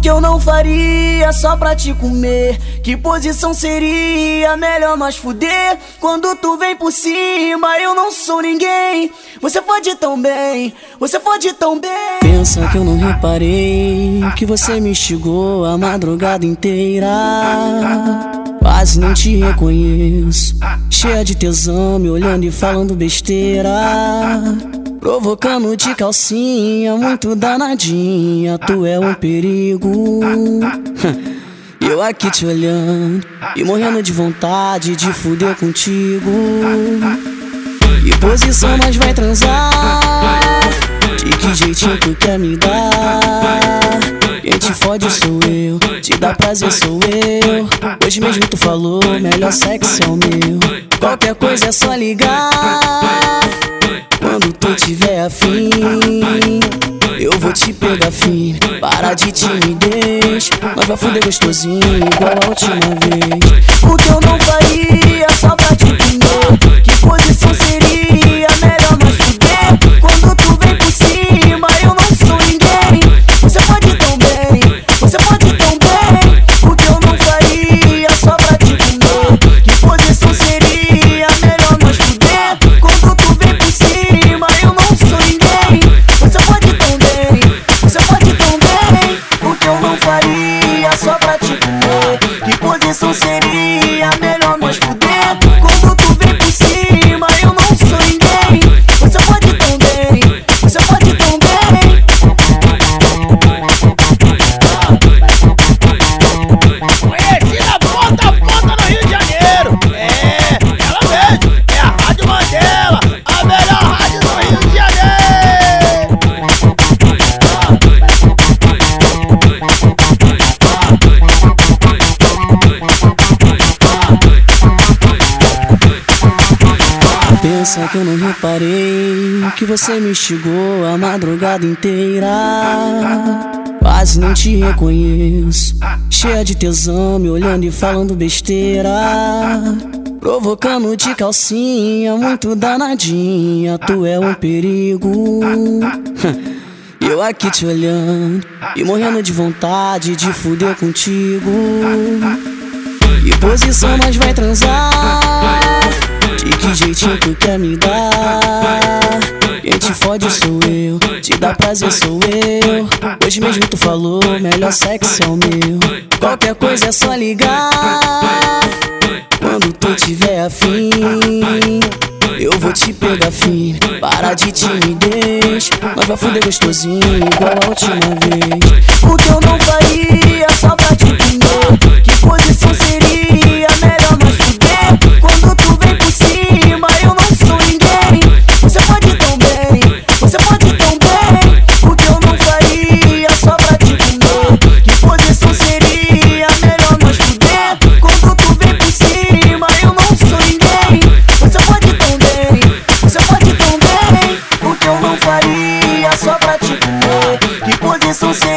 Que eu não faria só pra te comer? Que posição seria melhor nós fuder? Quando tu vem por cima, eu não sou ninguém. Você pode tão bem, você pode tão bem. Pensa que eu não reparei que você me instigou a madrugada inteira. Quase não te reconheço. Cheia de tesão, me olhando e falando besteira. Provocando de calcinha, muito danadinha. Tu é um perigo. Eu aqui te olhando e morrendo de vontade de fuder contigo. Que posição nós vai transar? De que jeitinho tu quer me dar? Quem te fode sou eu, te dá prazer sou eu. Hoje mesmo tu falou, melhor sexo é o meu. Qualquer coisa é só ligar. Tu tiver afim, eu vou te pegar firme. Para de timidez, nós vai fuder gostosinho igual a última vez. O que eu não faria só Que Pensa que eu não reparei que você me instigou a madrugada inteira. Quase não te reconheço. Cheia de tesão, me olhando e falando besteira. Provocando de calcinha, muito danadinha. Tu é um perigo. Eu aqui te olhando e morrendo de vontade de fuder contigo. Que posição nós vai transar? Que jeitinho tu quer me dar? Quem te fode sou eu, te dá prazer sou eu. Hoje mesmo tu falou, melhor sexo é o meu. Qualquer coisa é só ligar. Quando tu tiver afim, eu vou te pegar firme. Para de timidez, nós vai fuder gostosinho igual a última vez. O que eu não faria só bem.